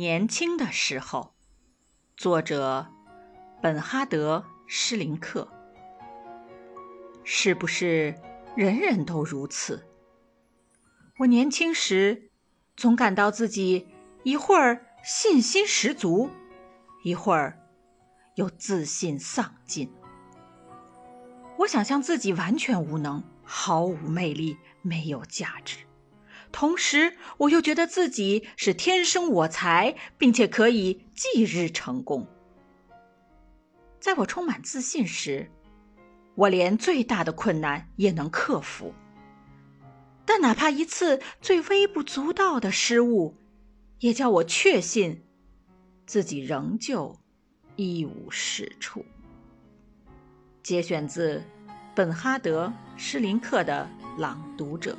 年轻的时候，作者本哈德·施林克。是不是人人都如此？我年轻时，总感到自己一会儿信心十足，一会儿又自信丧尽。我想象自己完全无能，毫无魅力，没有价值。同时，我又觉得自己是天生我材，并且可以即日成功。在我充满自信时，我连最大的困难也能克服。但哪怕一次最微不足道的失误，也叫我确信自己仍旧一无是处。节选自本哈德·施林克的《朗读者》。